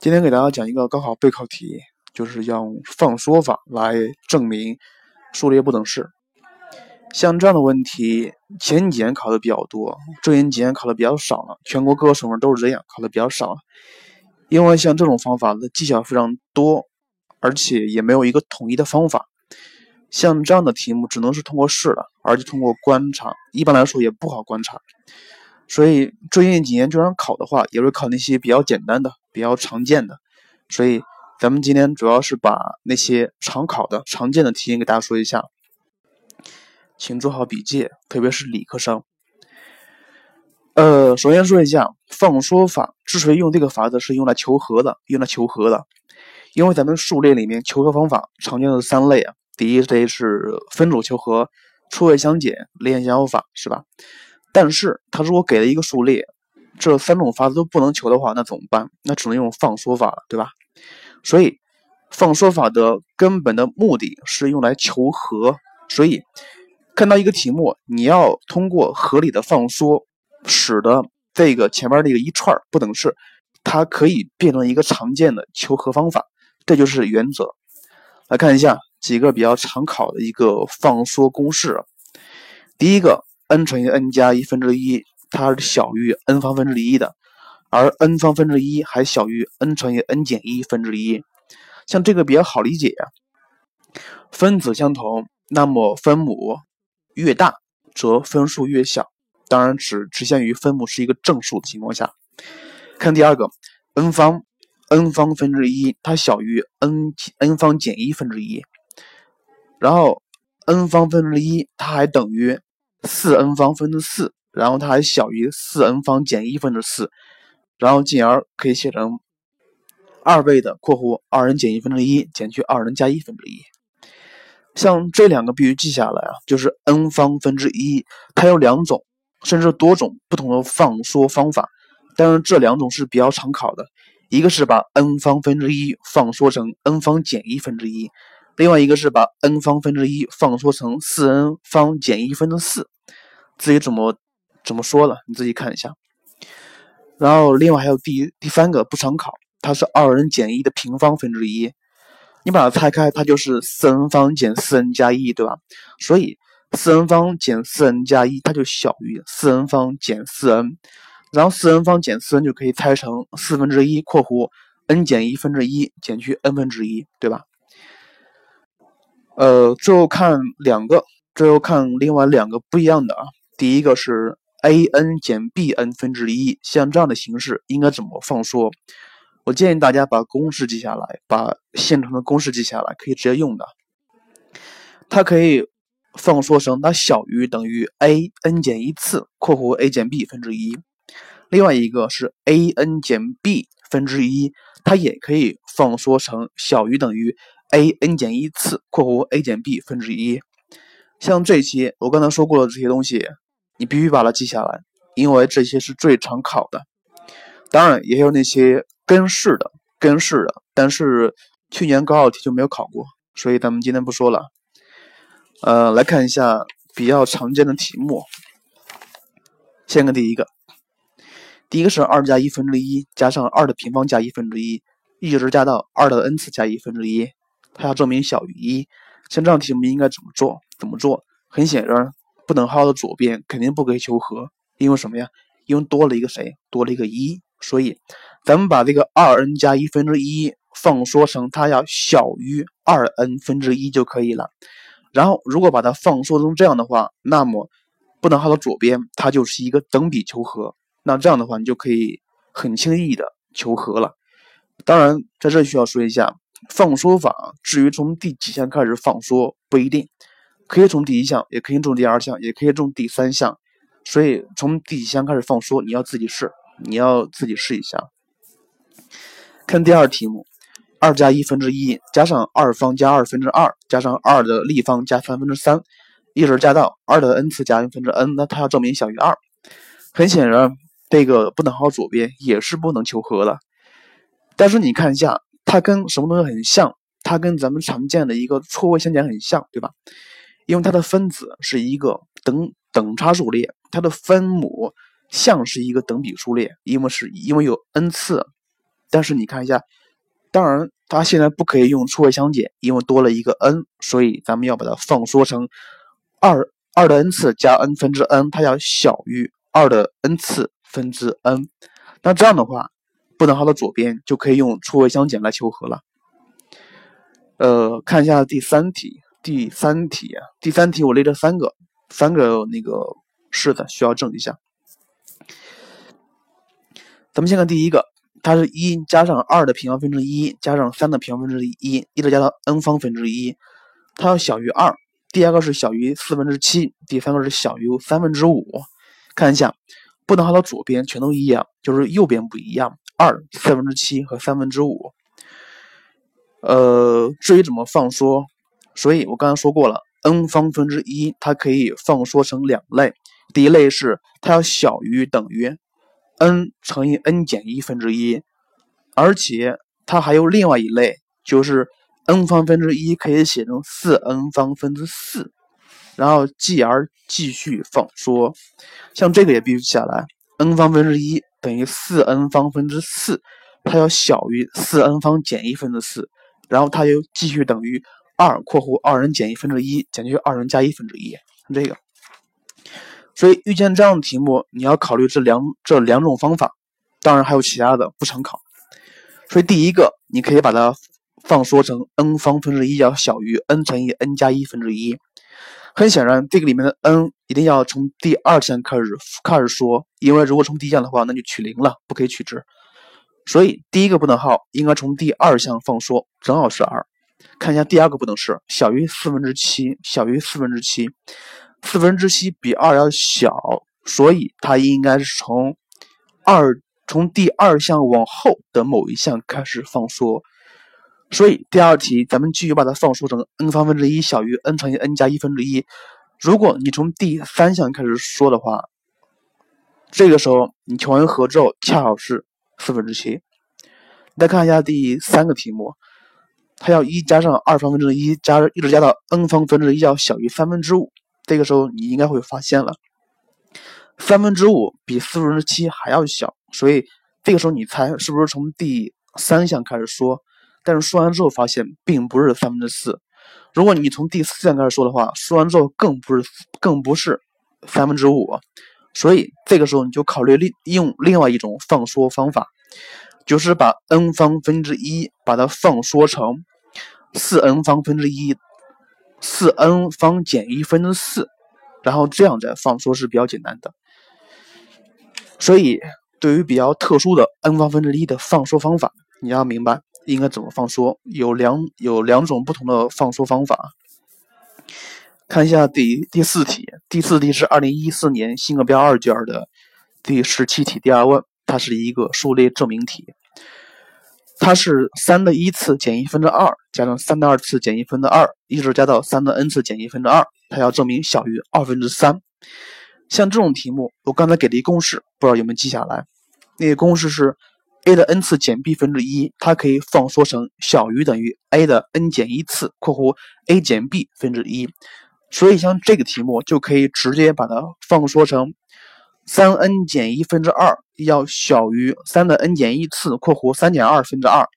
今天给大家讲一个高考备考题，就是用放缩法来证明数列不等式。像这样的问题，前几年考的比较多，这几年考的比较少了。全国各个省份都是这样，考的比较少了。因为像这种方法的技巧非常多，而且也没有一个统一的方法。像这样的题目只能是通过试了，而且通过观察，一般来说也不好观察。所以最近几年就算考的话，也会考那些比较简单的、比较常见的。所以咱们今天主要是把那些常考的、常见的题型给大家说一下，请做好笔记，特别是理科生。呃，首先说一下放缩法，之所以用这个法子是用来求和的，用来求和的。因为咱们数列里面求和方法常见的三类啊，第一类是分组求和、除位相减、离间相偶法，是吧？但是他如果给了一个数列，这三种法子都不能求的话，那怎么办？那只能用放缩法了，对吧？所以放缩法的根本的目的是用来求和。所以看到一个题目，你要通过合理的放缩，使得这个前面那个一串不等式，它可以变成一个常见的求和方法。这就是原则。来看一下几个比较常考的一个放缩公式。第一个。n 乘以 n 加一分之一，它是小于 n 方分之一的，而 n 方分之一还小于 n 乘以 n 减一分之一。像这个比较好理解呀，分子相同，那么分母越大，则分数越小。当然只只限于分母是一个正数的情况下。看第二个，n 方 n 方分之一，它小于 n n 方减一分之一，然后 n 方分之一，它还等于。四 n 方分之四，然后它还小于四 n 方减一分之四，然后进而可以写成二倍的（括弧二 n 减一分之一减去二 n 加一分之一）。像这两个必须记下来啊，就是 n 方分之一，它有两种甚至多种不同的放缩方法，但是这两种是比较常考的，一个是把 n 方分之一放缩成 n 方减一分之一。另外一个是把 n 方分之一放缩成四 n 方减一分之四，至于怎么怎么说了，你自己看一下。然后另外还有第第三个不常考，它是二 n 减一的平方分之一，你把它拆开，它就是四 n 方减四 n 加一，对吧？所以四 n 方减四 n 加一，它就小于四 n 方减四 n，然后四 n 方减四 n 就可以拆成四分之一（括弧 n 减一分之一减去 n 分之一），对吧？呃，最后看两个，最后看另外两个不一样的啊。第一个是 a n 减 b n 分之一，像这样的形式应该怎么放缩？我建议大家把公式记下来，把现成的公式记下来，可以直接用的。它可以放缩成它小于等于 a n 减一次（括弧 a 减 b 分之一）。另外一个是 a n 减 b 分之一，它也可以放缩成小于等于。a n 减一次（括弧 a 减 b 分之一），像这些我刚才说过的这些东西，你必须把它记下来，因为这些是最常考的。当然，也有那些根式的、根式的，但是去年高考题就没有考过，所以咱们今天不说了。呃，来看一下比较常见的题目。先看第一个，第一个是二加一分之一加上二的平方加一分之一，一直加到二的 n 次加一分之一。它要证明小于一，像这样题目应该怎么做？怎么做？很显然，不等号的左边肯定不可以求和，因为什么呀？因为多了一个谁？多了一个一，所以咱们把这个二 n 加一分之一放缩成它要小于二 n 分之一就可以了。然后，如果把它放缩成这样的话，那么不等号的左边它就是一个等比求和。那这样的话，你就可以很轻易的求和了。当然，在这需要说一下。放缩法，至于从第几项开始放缩不一定，可以从第一项，也可以从第二项，也可以从第三项。所以从第几项开始放缩，你要自己试，你要自己试一下。看第二题目，二加一分之一加上二方加二分之二加上二的立方加三分之三，一直加到二的 n 次加 n 分之 n，那它要证明小于二。很显然，这个不等号左边也是不能求和的。但是你看一下。它跟什么东西很像？它跟咱们常见的一个错位相减很像，对吧？因为它的分子是一个等等差数列，它的分母像是一个等比数列，因为是因为有 n 次但是你看一下，当然它现在不可以用除位相减，因为多了一个 n，所以咱们要把它放缩成二二的 n 次加 n 分之 n，它要小于二的 n 次分之 n。那这样的话，不等号的左边就可以用除位相减来求和了。呃，看一下第三题，第三题，第三题我列了三个，三个那个式子需要证一下。咱们先看第一个，它是一加上二的平方分之一加上三的平方分之一，一直加到 n 方分之一，它要小于二。第二个是小于四分之七，第三个是小于三分之五。看一下，不等号的左边全都一样，就是右边不一样，二、四分之七和三分之五。呃，至于怎么放缩，所以我刚才说过了，n 方分之一它可以放缩成两类，第一类是它要小于等于 n 乘以 n 减一分之一，而且它还有另外一类，就是 n 方分之一可以写成四 n 方分之四，然后继而继续放缩，像这个也必须记下来，n 方分之一等于四 n 方分之四，它要小于四 n 方减一分之四。然后它又继续等于二（括弧二 n 减一分之一）减去二 n 加一分之一，这个。所以遇见这样的题目，你要考虑这两这两种方法，当然还有其他的不常考。所以第一个，你可以把它放缩成 n 方分之一要小于 n 乘以 n 加一分之一。很显然，这个里面的 n 一定要从第二项开始开始说，因为如果从第一项的话，那就取零了，不可以取值。所以第一个不等号应该从第二项放缩，正好是二。看一下第二个不等式，小于四分之七，小于四分之七，四分之七比二要小，所以它应该是从二从第二项往后的某一项开始放缩。所以第二题咱们继续把它放缩成 n 方分之一小于 n 乘以 n 加一分之一。如果你从第三项开始说的话，这个时候你求完和之后恰好是。四分之七，再看一下第三个题目，它要一加上二分之一加一直加到 n 方分之一要小于三分之五。这个时候你应该会发现了，三分之五比四分之七还要小，所以这个时候你猜是不是从第三项开始说？但是说完之后发现并不是三分之四。如果你从第四项开始说的话，说完之后更不是更不是三分之五。所以这个时候你就考虑另用另外一种放缩方法，就是把 n 方分之一把它放缩成四 n 方分之一，四 n 方减一分之四，然后这样再放缩是比较简单的。所以对于比较特殊的 n 方分之一的放缩方法，你要明白应该怎么放缩，有两有两种不同的放缩方法。看一下第第四题，第四题是二零一四年新课标二卷的第十七题第二问，它是一个数列证明题。它是三的一次减一分之二加上三的二次减一分之二，一直加到三的 n 次减一分之二，它要证明小于二分之三。像这种题目，我刚才给了一公式，不知道有没有记下来？那个公式是 a 的 n 次减 b 分之一，它可以放缩成小于等于 a 的 n 减一次（括弧 a 减 b 分之一）。所以，像这个题目就可以直接把它放缩成三 n 减一分之二要小于三的 n 减一次（括弧三减二分之二）。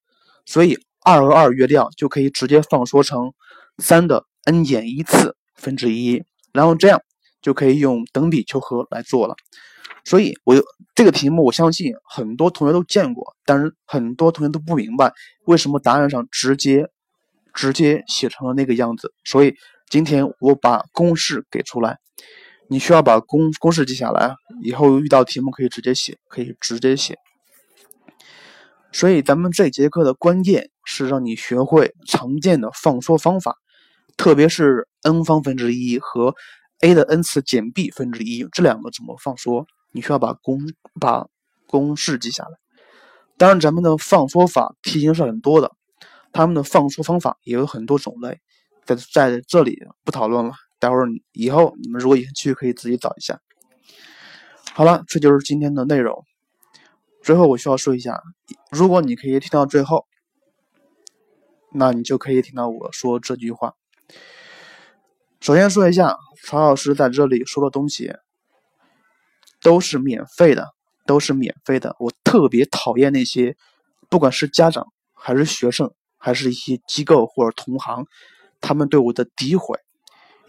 所以，二和二约掉就可以直接放缩成三的 n 减一次分之一。然后这样就可以用等比求和来做了。所以，我这个题目我相信很多同学都见过，但是很多同学都不明白为什么答案上直接直接写成了那个样子。所以。今天我把公式给出来，你需要把公公式记下来，以后遇到题目可以直接写，可以直接写。所以咱们这节课的关键是让你学会常见的放缩方法，特别是 n 方分之一和 a 的 n 次减 b 分之一这两个怎么放缩，你需要把公把公式记下来。当然，咱们的放缩法题型是很多的，他们的放缩方法也有很多种类。在在这里不讨论了，待会儿以后你们如果有兴趣可以自己找一下。好了，这就是今天的内容。最后我需要说一下，如果你可以听到最后，那你就可以听到我说这句话。首先说一下，曹老师在这里说的东西都是免费的，都是免费的。我特别讨厌那些不管是家长还是学生，还是一些机构或者同行，他们对我的诋毁。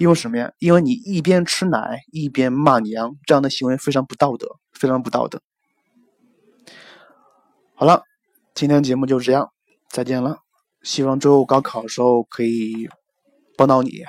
因为什么呀？因为你一边吃奶一边骂娘，这样的行为非常不道德，非常不道德。好了，今天节目就是这样，再见了。希望之后高考的时候可以帮到你。